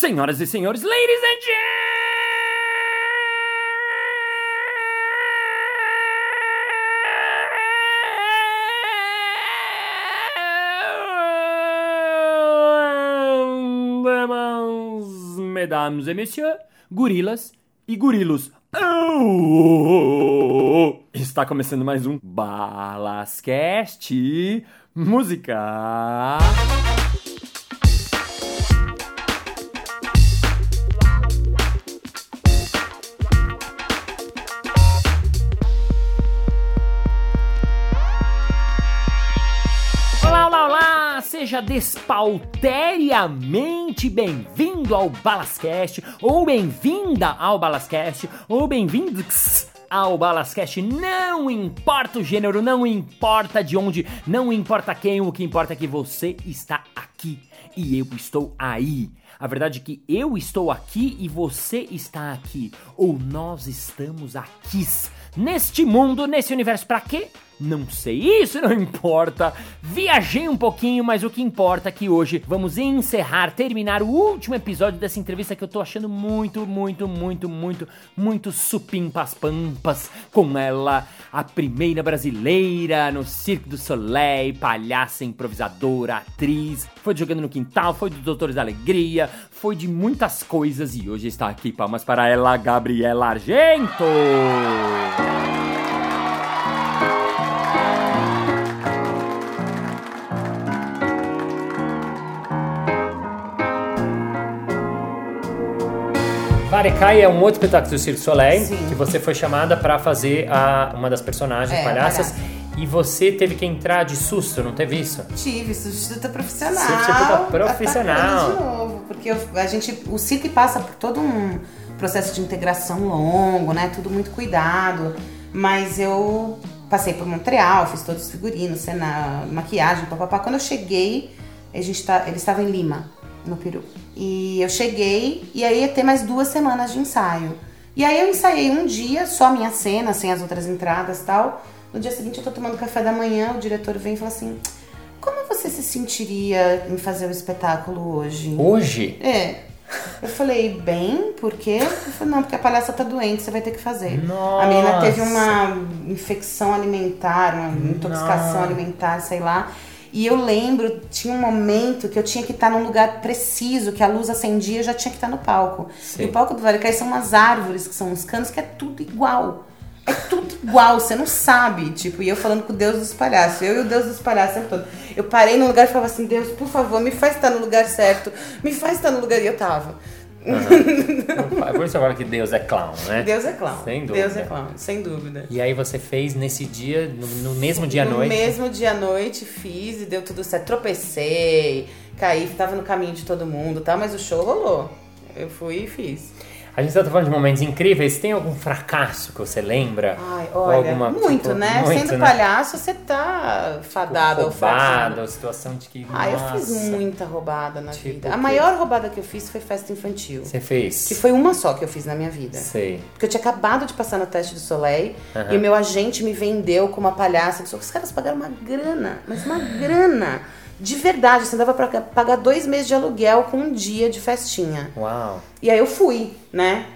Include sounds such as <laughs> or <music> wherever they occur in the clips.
Senhoras e senhores, ladies and gentlemen, mesdames et messieurs, gorilas e gorilos. Está começando mais um Balascast Música. Seja despauteriamente bem-vindo ao Balascast, ou bem-vinda ao Balascast, ou bem-vindos ao Balascast. Não importa o gênero, não importa de onde, não importa quem, o que importa é que você está aqui e eu estou aí. A verdade é que eu estou aqui e você está aqui, ou nós estamos aqui neste mundo, nesse universo, pra quê? Não sei, isso não <laughs> importa. Viajei um pouquinho, mas o que importa é que hoje vamos encerrar, terminar o último episódio dessa entrevista que eu tô achando muito, muito, muito, muito, muito supimpas pampas com ela, a primeira brasileira no Cirque du Soleil, palhaça, improvisadora, atriz, foi jogando no quintal, foi dos Doutores da Alegria, foi de muitas coisas e hoje está aqui palmas para ela, Gabriela Argento. Varecai é um outro espetáculo do Cirque Soleil Sim. que você foi chamada para fazer a, uma das personagens É, palhaças palhaça. e você teve que entrar de susto, não teve isso? Tive, substituta profissional. Substituta profissional. De novo, porque eu- a gente, o circo passa por todo um processo de integração longo, né? Tudo muito cuidado. Mas eu passei por Montreal, fiz todos os figurinos, cena, maquiagem, papapá. Quando eu cheguei, a gente tá, ele estava em Lima, no Peru. E eu cheguei e aí ia ter mais duas semanas de ensaio. E aí eu ensaiei um dia, só a minha cena, sem as outras entradas e tal. No dia seguinte eu tô tomando café da manhã, o diretor vem e fala assim: Como você se sentiria em fazer o espetáculo hoje? Hoje? É. Eu falei, bem, por quê? Ele falou, não, porque a palhaça tá doente, você vai ter que fazer. A menina teve Nossa. uma infecção alimentar, uma intoxicação Nossa. alimentar, sei lá. E eu lembro, tinha um momento que eu tinha que estar num lugar preciso, que a luz acendia, eu já tinha que estar no palco. Sim. E o palco do Varicai são umas árvores, que são uns canos, que é tudo igual. É tudo igual, você não sabe. Tipo, e eu falando com o Deus dos palhaços, eu e o Deus dos palhaços todo. Eu parei no lugar e falava assim: Deus, por favor, me faz estar no lugar certo, me faz estar no lugar. E eu tava. É por isso agora que Deus é clown, né? Deus é clown. Sem dúvida. Deus é clown, sem dúvida. E aí você fez nesse dia, no, no mesmo dia à no noite? mesmo dia à noite fiz e deu tudo certo. Tropecei, caí, tava no caminho de todo mundo, tá? Mas o show rolou. Eu fui e fiz. A gente tá falando de momentos incríveis. Tem algum fracasso que você lembra? Ai, Ou olha, alguma- muito, tipo, né? muito, Sendo né? palhaço, você tá fadado ao fracasso. roubada, ou situação de que. Ah, eu nossa, fiz muita roubada na Tipo vida. A maior roubada que eu fiz foi festa infantil. Você fez? Que foi uma só que eu fiz na minha vida. Sei. Porque eu tinha acabado de passar no teste do Soleil e o meu agente me vendeu como uma palhaça. Disse, Os caras pagaram uma grana, mas uma grana. De verdade, você dava pra pagar dois meses de aluguel com um dia de festinha. Uau. E aí eu fui, né?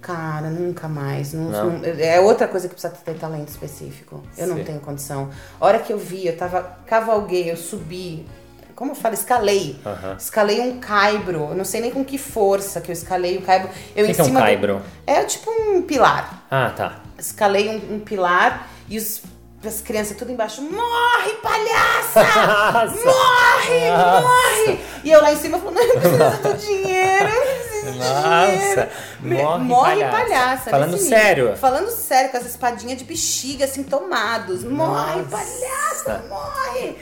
Cara, nunca mais. Não- Não. não- é outra coisa que precisa ter talento específico. Eu não Sim. tenho condição. A hora que eu vi, eu tava. Cavalguei, eu subi. Como eu falo? Escalei. Aham. Escalei um caibro. Eu não sei nem com que força que eu escalei o caibro. Eu que em que é um cima do- caibro? É tipo um pilar. Ah, tá. Escalei um, um pilar e os, as crianças tudo embaixo. Morre, palhaça! Nossa! Morre, Nossa. morre! E eu lá em cima falando, eu preciso do <laughs> dinheiro, eu preciso do Nossa, dinheiro. Me- morre morre palhaça. palhaça. Falando nesse sério? nível. Falando sério, com as espadinhas de bexiga assim tomados. Morre, Nossa. palhaça, morre!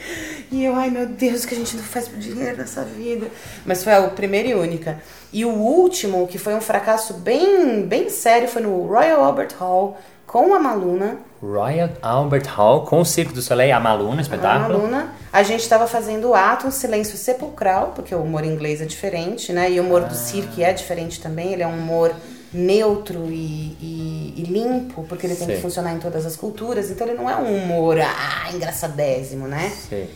E eu, ai meu Deus, o que a gente não faz por dinheiro nessa vida. Mas foi a primeira e única. E o último, que foi um fracasso bem, bem sério, foi no Royal Albert Hall com a Maluna. Royal Albert Hall com o Circo do Soleil, a Maluna, A espetáculo. Maluna. A gente estava fazendo o ato, um silêncio sepulcral, porque o humor inglês é diferente, né? E o humor do cirque é diferente também. Ele é um humor neutro e, e- e limpo, porque ele tem Sim. que funcionar em todas as culturas. Então ele não é um humor ah, engraçadésimo, né? Sei.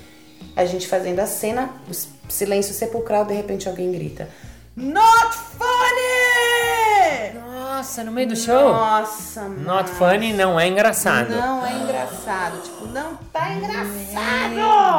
A gente fazendo a cena, o silêncio sepulcral, de repente alguém grita: Not funny! Nossa, no meio do show? Nossa, mano. Not funny não é engraçado. Não é engraçado. Tipo, não tá engraçado!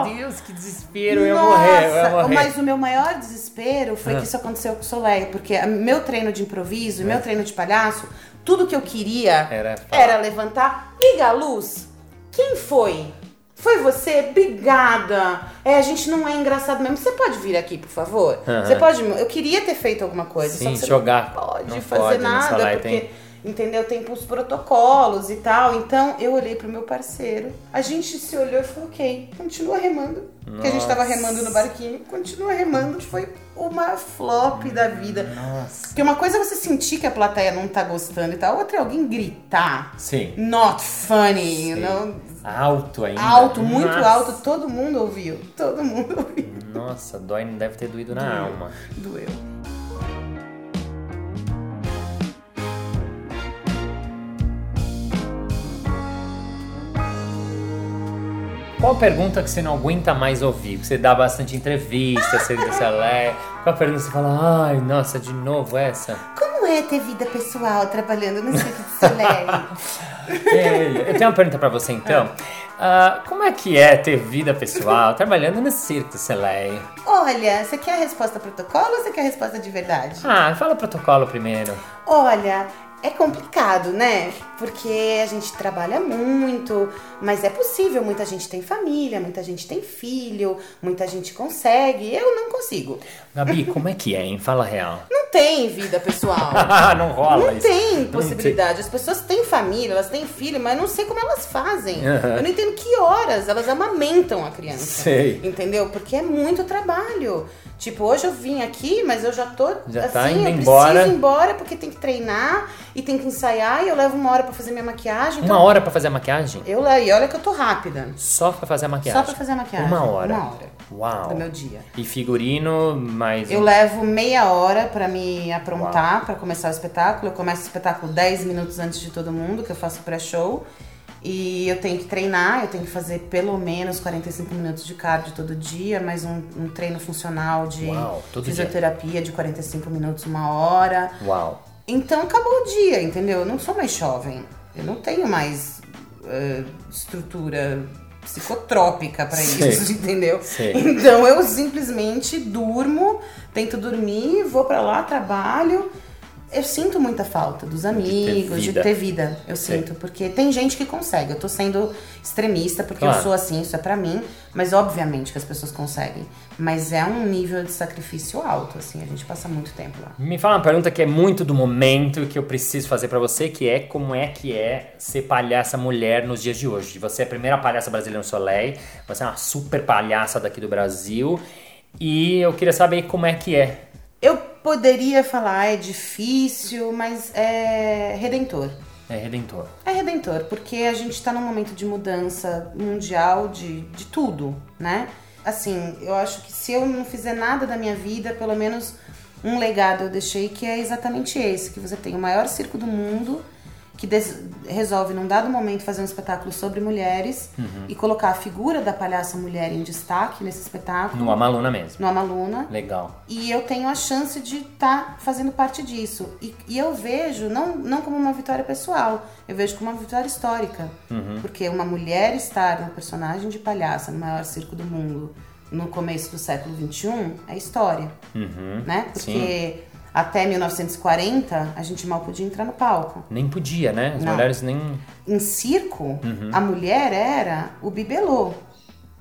Meu Deus, que desespero. Eu ia morrer, eu ia Nossa, morrer. mas o meu maior desespero foi Ah. que isso aconteceu com o Soleil, porque meu treino de improviso e meu treino de palhaço, tudo que eu queria Era era levantar, liga a luz. Quem foi? Foi você? Obrigada. É, a gente não é engraçado mesmo. Você pode vir aqui, por favor? Aham. Você pode. Eu queria ter feito alguma coisa. só Sim, que você jogar. Não pode Não fazer pode, nada, porque. tem- Entendeu? Tem os protocolos e tal. Então eu olhei pro meu parceiro. A gente se olhou e falou: ok, continua remando. Porque a gente tava Nossa. remando no barquinho. Continua remando. Foi uma flop da vida. Nossa. Porque uma coisa é você sentir que a plateia não tá gostando e tal. Outra é alguém gritar. Sim. Not funny, Sim. não. Alto ainda. Alto, muito Nossa. alto, todo mundo ouviu. Todo mundo <laughs> ouviu. Nossa, dói, não deve ter doído na alma. Doeu. Qual pergunta que você não aguenta mais ouvir? Que você dá bastante entrevista, você, <laughs> você lê. Qual pergunta que você fala, ai, nossa, de novo essa? Como é ter vida pessoal trabalhando no Cirque du Soleil? Ei, <laughs> Eu tenho uma pergunta pra você então. Ah, como é que é ter vida pessoal trabalhando no Cirque du Soleil? Olha, você quer a resposta protocolo ou você quer a resposta de verdade? Ah, fala protocolo primeiro. Olha, é complicado, né? Porque a gente trabalha muito, mas é possível. Muita gente tem família, muita gente tem filho, muita gente consegue. Eu não consigo. Gabi, como é que é, hein? Fala real. <laughs> Não tem vida pessoal. <laughs> não rola Não isso. tem possibilidade. As pessoas têm família, elas têm filho, mas eu não sei como elas fazem. Aham. Eu não entendo que horas elas amamentam a criança. Sei. Entendeu? Porque é muito trabalho. Tipo, hoje eu vim aqui, mas eu já tô Já assim, tá indo eu embora. preciso ir embora porque tem que treinar e tem que ensaiar e eu levo uma hora pra fazer minha maquiagem. Uma então hora pra fazer a maquiagem? Eu levo, e olha que eu tô rápida. Só pra fazer a maquiagem? Só pra fazer a maquiagem. Uma hora? Uma hora Uau. do meu dia. E figurino, mais... Eu um- levo meia hora pra me aprontar pra começar o espetáculo. Eu começo o espetáculo 10 minutos antes de todo mundo, que eu faço pré-show. E eu tenho que treinar, eu tenho que fazer pelo menos 45 minutos de cardio todo dia, mais um, um treino funcional de Uau, todo dia. fisioterapia de 45 minutos, uma hora. Uau. Então acabou o dia, entendeu? Eu não sou mais jovem. Eu não tenho mais eh, estrutura psicotrópica pra Sei. isso, <laughs> entendeu? Sei. Então eu simplesmente durmo, tento dormir, vou pra lá, trabalho. Eu sinto muita falta dos amigos, de vida. ter vida. Eu Sei. sinto, porque tem gente que consegue. Eu tô sendo extremista porque Claro. eu sou assim, isso é pra mim, mas obviamente que as pessoas conseguem. Mas é um nível de sacrifício alto, assim, a gente passa muito tempo lá. Me fala uma pergunta que é muito do momento que eu preciso fazer pra você, que é como é que é ser palhaça mulher nos dias de hoje. Você é a primeira palhaça brasileira no Soleil, você é uma super palhaça daqui do Brasil, e eu queria saber como é que é. Eu poderia falar, é difícil, mas é redentor. É redentor. É redentor, porque a gente tá num momento de mudança mundial de, de tudo, né? Assim, eu acho que se eu não fizer nada da minha vida, pelo menos um legado eu deixei que é exatamente esse, que você tem o maior circo do mundo, que resolve num dado momento fazer um espetáculo sobre mulheres e colocar a figura da palhaça mulher em destaque nesse espetáculo, No Amaluna mesmo. no Amaluna. Legal. E eu tenho a chance de estar fazendo parte disso. E, e eu vejo, não, não como uma vitória pessoal, eu vejo como uma vitória histórica. Porque uma mulher estar no personagem de palhaça no maior circo do mundo no começo do século XXI é história. Uhum. Né? Porque até 1940 a gente mal podia entrar no palco. Nem podia, né? As Não. mulheres nem. Em circo, a mulher era o bibelô.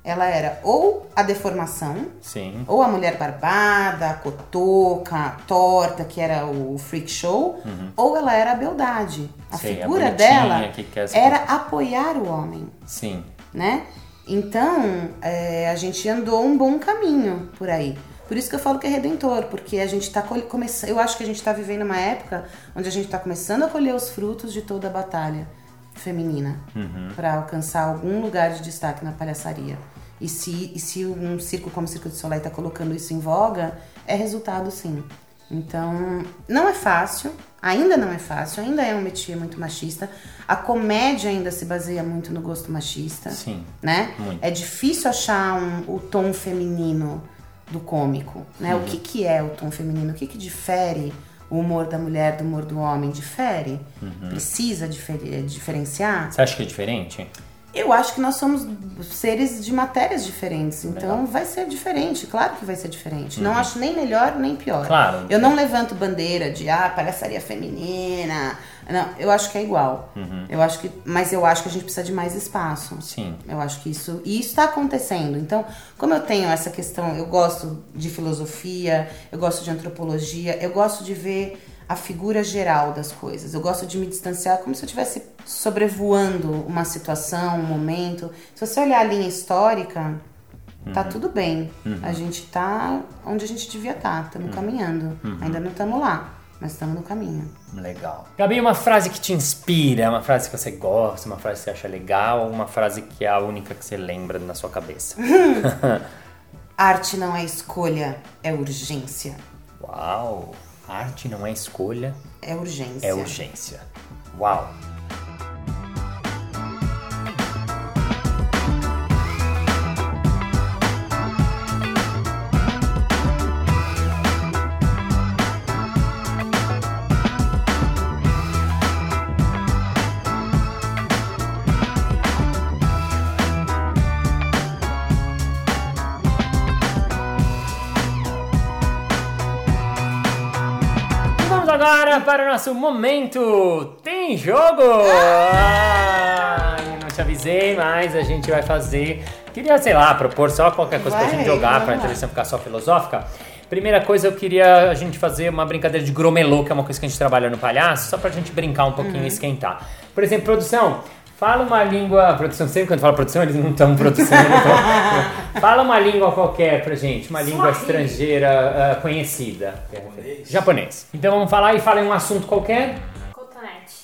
Ela era ou a deformação, Sim. ou a mulher barbada, a cotoca, a torta, que era o freak show, ou ela era a beldade. A Uhum. Sei, a figura bonitinha dela que era apoiar o homem, Sim. né? Então, é, a gente andou um bom caminho por aí. Por isso que eu falo que é redentor, porque a gente tá começando. Eu acho que a gente tá vivendo uma época onde a gente tá começando a colher os frutos de toda a batalha feminina Uhum. para alcançar algum lugar de destaque na palhaçaria. E se, e se um circo como o Circo de Soleil tá colocando isso em voga, é resultado sim. Então, não é fácil, ainda não é fácil, ainda é um métier muito machista. A comédia ainda se baseia muito no gosto machista Sim. né? Muito. É difícil achar um- o tom feminino do cômico, né? O que que é o tom feminino? O que que difere o humor da mulher do humor do homem? Difere? Precisa difere- diferenciar? Você acha que é diferente? Eu acho que nós somos seres de matérias diferentes, então vai ser diferente, claro que vai ser diferente. Não acho nem melhor nem pior. Uhum. Claro. Eu não levanto bandeira de ah, palhaçaria feminina. Não, eu acho que é igual. Eu acho que, mas eu acho que a gente precisa de mais espaço. Uhum. Sim. Eu acho que isso e isso está acontecendo. Então, como eu tenho essa questão, eu gosto de filosofia, eu gosto de antropologia, eu gosto de ver a figura geral das coisas. Eu gosto de me distanciar como se eu estivesse sobrevoando uma situação, um momento. Se você olhar a linha histórica, tá tudo bem. A gente tá onde a gente devia estar, estamos caminhando. Ainda não estamos lá, mas estamos no caminho. Legal. Gabi, uma frase que te inspira, uma frase que você gosta, uma frase que você acha legal, uma frase que é a única que você lembra na sua cabeça. <laughs> Arte não é escolha, é urgência. Uau! Arte não é escolha, É urgência. é urgência. Uau! Agora para o nosso momento Tem Jogo! Ah, eu não te avisei, mas a gente vai fazer. Queria, sei lá, propor só qualquer coisa pra Vai, gente jogar, pra lá. entrevista ficar só filosófica. Primeira coisa, eu queria a gente fazer uma brincadeira de gromelô, que é uma coisa que a gente trabalha no palhaço, só pra gente brincar um pouquinho Uhum. e esquentar. Por exemplo, produção, fala uma língua. Produção, sempre quando fala produção, eles não estão produção. eles tão- <laughs> fala uma língua qualquer pra gente, uma língua estrangeira ah, conhecida. Japonês. Então vamos falar e fala em um assunto qualquer.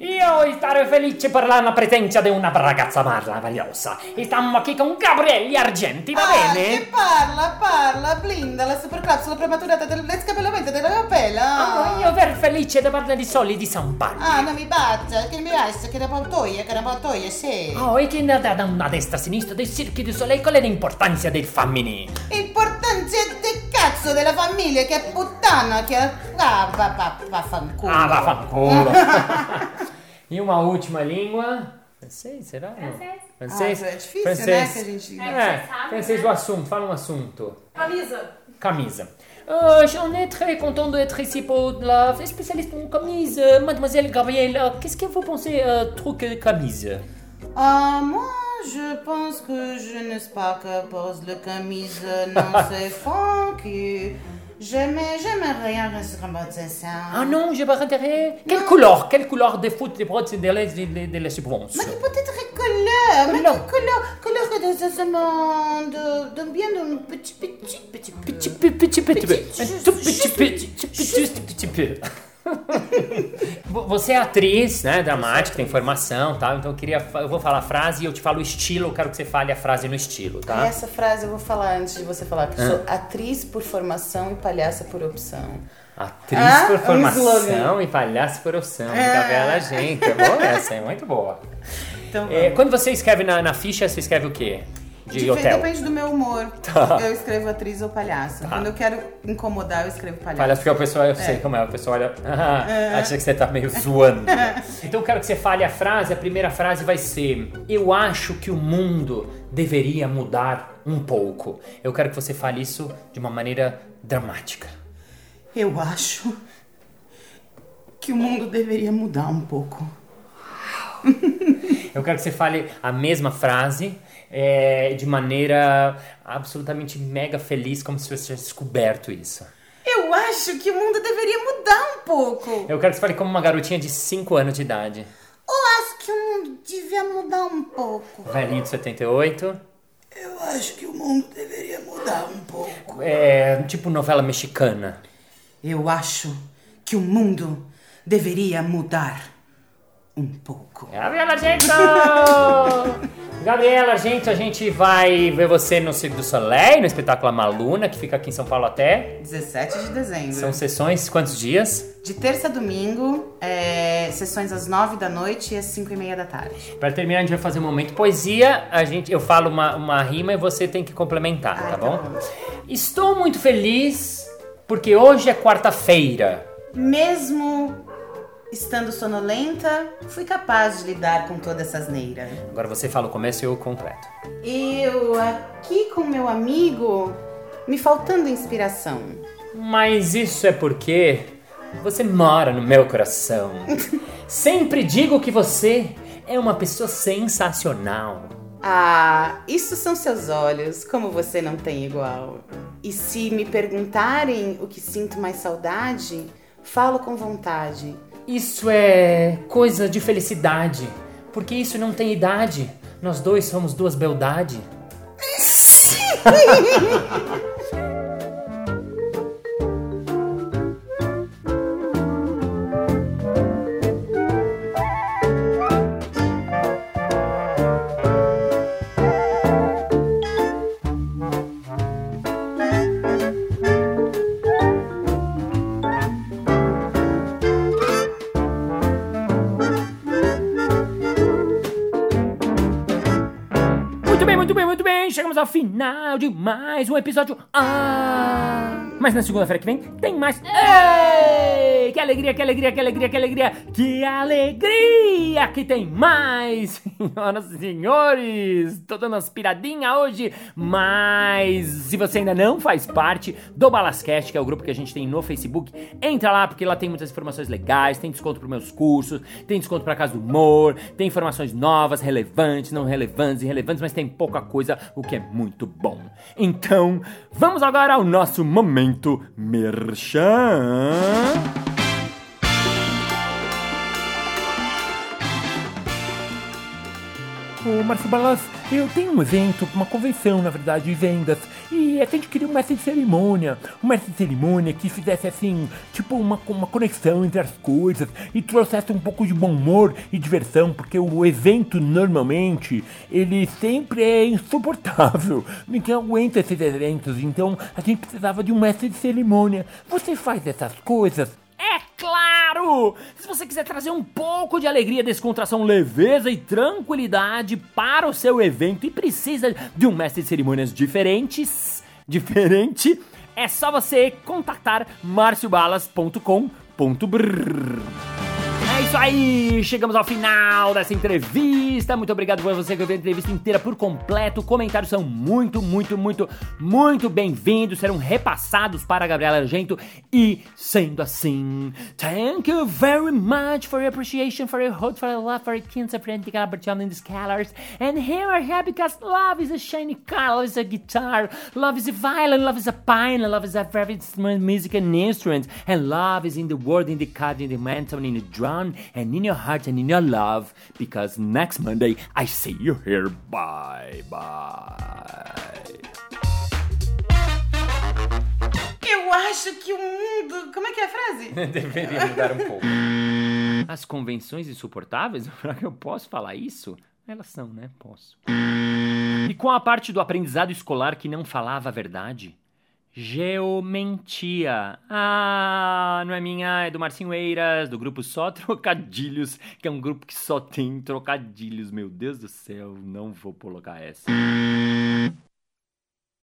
Io stare felice per la presenza di una ragazza meravigliosa. E stiamo qui con Gabriele Argenti, va Ah, bene? che parla, parla, blinda la supercapsula prematurata del scapellamento della Ah, capella. io per felice da parlare di soldi di San Paolo. Ah, non mi bacia, che mi bacia, che da pautoia, che da pautoia, sì. Oh, e che da, da una destra a sinistra dei circhi di soleil, qual è l'importanza del femminile? Importanza del cazzo della famiglia, che puttana, che... Ah, va, va, vaffanculo. Ah, vaffanculo. <laughs> e uma última língua. Francês, será? Francês. Francês. Ah, é difícil, francês. né, que a gente- É, É, sabe, francês né? do assunto. Fala um assunto. Camisa. Camisa. Euh, J'en ai très content d'être ici pour la spécialiste en camise. Euh, Mademoiselle Gabrielle, euh, qu'est-ce que vous pensez euh, truc euh, camise Ah, moi, je pense que je ne sais pas que pose le camise, non, c'est funky. J'aimais, j'aimais rien rester ça. Ah non, j'ai pas intérêt. Quelle couleur Quelle couleur de foot des de de, de, de subvence Ma che peut-être couleur, mais che couleur, couleur de ce monde, de bien d'un petit, petit, petit, Petit petit petit. Petit, petit petit juste petit peu. Vo- <laughs> Você é atriz, né, dramática, tem formação tal, então eu queria, eu vou falar a frase e eu te falo o estilo, eu quero que você fale a frase no estilo, tá? Essa frase eu vou falar antes de você falar, que eu sou atriz por formação e palhaça por opção. Atriz Ah, por um formação slogan. e palhaço por opção. Ah. Gabela gente, é boa essa, é muito boa. <laughs> Então, É, quando você escreve na, na ficha, você escreve o quê? De Dep- hotel? Depende do meu humor. <laughs> Tá. Eu escrevo atriz ou palhaço. Quando eu quero incomodar, eu escrevo palhaço. Palhaço, porque o pessoal, eu sei como é, o pessoal olha, <laughs> ah, acha que você tá meio zoando. <laughs> então eu quero que você fale a frase, a primeira frase vai ser: Eu acho que o mundo deveria mudar um pouco. Eu quero que você fale isso de uma maneira dramática. Eu acho que o mundo deveria mudar um pouco. Eu quero que você fale a mesma frase é, de maneira absolutamente mega feliz, como se você tivesse descoberto isso. Eu acho que o mundo deveria mudar um pouco. Eu quero que você fale como uma garotinha de 5 anos de idade. Eu acho que o mundo devia mudar um pouco. Velhinho de 78. Eu acho que o mundo deveria mudar um pouco. É, tipo novela mexicana. Eu acho que o mundo deveria mudar um pouco. Gabriela Argento! Gabriela Argento, a gente vai ver você no Circo do Soleil, no espetáculo Maluna, que fica aqui em São Paulo até. 17 de dezembro. São sessões, quantos dias? De terça a domingo, é, sessões às 9 da noite e às 5 e meia da tarde. Para terminar, a gente vai fazer um momento poesia. A gente, eu falo uma, uma rima e você tem que complementar, Ai, tá tá bom? bom. Estou muito feliz porque hoje é quarta-feira. Mesmo estando sonolenta, fui capaz de lidar com toda essa asneira. Agora você fala o começo e eu completo. Eu aqui com meu amigo, me faltando inspiração. Mas isso é porque você mora no meu coração. <laughs> Sempre digo que você é uma pessoa sensacional. Ah, isso são seus olhos, como você não tem igual. E se me perguntarem o que sinto mais saudade, falo com vontade. Isso é coisa de felicidade, porque isso não tem idade. Nós dois somos duas beldade. <laughs> ao final de mais um episódio. Ah! Mas na segunda-feira que vem tem mais. Ei! Que alegria, que alegria, que alegria, que alegria, que alegria que tem mais! <laughs> Senhoras e senhores, tô dando umas piradinhas hoje, mas se você ainda não faz parte do Balascast, que é o grupo que a gente tem no Facebook, entra lá porque lá tem muitas informações legais, tem desconto para meus cursos, tem desconto para Casa do Humor, tem informações novas, relevantes, não relevantes, irrelevantes, mas tem pouca coisa, o que é muito bom. Então, vamos agora ao nosso momento merchan. Ô, Márcio Balas, eu tenho um evento, uma convenção, na verdade, de vendas. E a gente queria um mestre de cerimônia. Um mestre de cerimônia que fizesse, assim, tipo, uma, uma conexão entre as coisas e trouxesse um pouco de bom humor e diversão, porque o evento, normalmente, ele sempre é insuportável. Ninguém aguenta esses eventos, então a gente precisava de um mestre de cerimônia. Você faz essas coisas? Claro! Se você quiser trazer um pouco de alegria, descontração, leveza e tranquilidade para o seu evento e precisa de um mestre de cerimônias diferentes, diferente, é só você contactar marciobalas.com.br. Isso aí, chegamos ao final dessa entrevista. Muito obrigado por você que ouviu a entrevista inteira por completo. Comentários são muito, muito, muito, muito bem-vindos. Serão repassados para a Gabriela Argento. E sendo assim, thank you very much for your appreciation, for your hope, for your love, for your kinds of friendly opportunity in these colors. And here I have because love is a shiny car, love is a guitar, love is a violin, love is a pine, love is a very small music and instrument, and love is in the word, in the card, in the mantle, in the drum, and in your heart and in your love. Because next Monday I see you here. Bye bye. Eu acho que o mundo. Como é que é a frase? <laughs> Deveria mudar um pouco. As convenções insuportáveis? <laughs> Eu posso falar isso? Elas são, né? Posso. E com a parte do aprendizado escolar que não falava a verdade? Geomentia. Ah, não é minha, é do Marcinho Eiras, do grupo Só Trocadilhos, que é um grupo que só tem trocadilhos. Meu Deus do céu, não vou colocar essa.